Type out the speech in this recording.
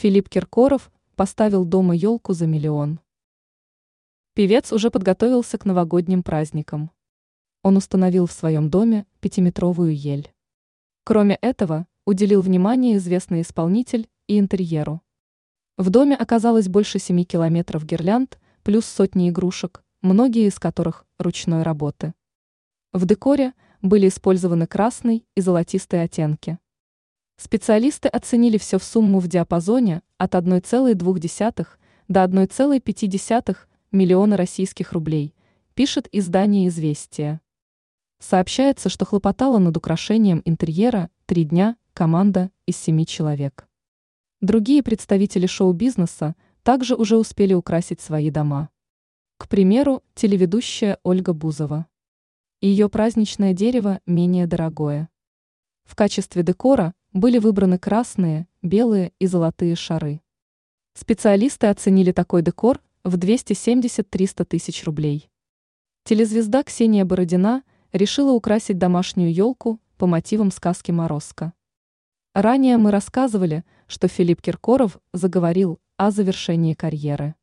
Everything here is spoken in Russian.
Филипп Киркоров поставил дома елку за миллион. Певец уже подготовился к новогодним праздникам. Он установил в своем доме пятиметровую ель. Кроме этого, уделил внимание известный исполнитель и интерьеру. В доме оказалось больше 7 километров гирлянд, плюс сотни игрушек, многие из которых ручной работы. В декоре были использованы красный и золотистые оттенки. Специалисты оценили все в сумму в диапазоне от 1,2 до 1,5 миллиона российских рублей, пишет издание «Известия». Сообщается, что хлопотала над украшением интерьера три дня команда из семи человек. Другие представители шоу-бизнеса также уже успели украсить свои дома. К примеру, телеведущая Ольга Бузова. Ее праздничное дерево менее дорогое. В качестве декора были выбраны красные, белые и золотые шары. Специалисты оценили такой декор в 270-300 тысяч рублей. Телезвезда Ксения Бородина решила украсить домашнюю елку по мотивам сказки «Морозко». Ранее мы рассказывали, что Филипп Киркоров заговорил о завершении карьеры.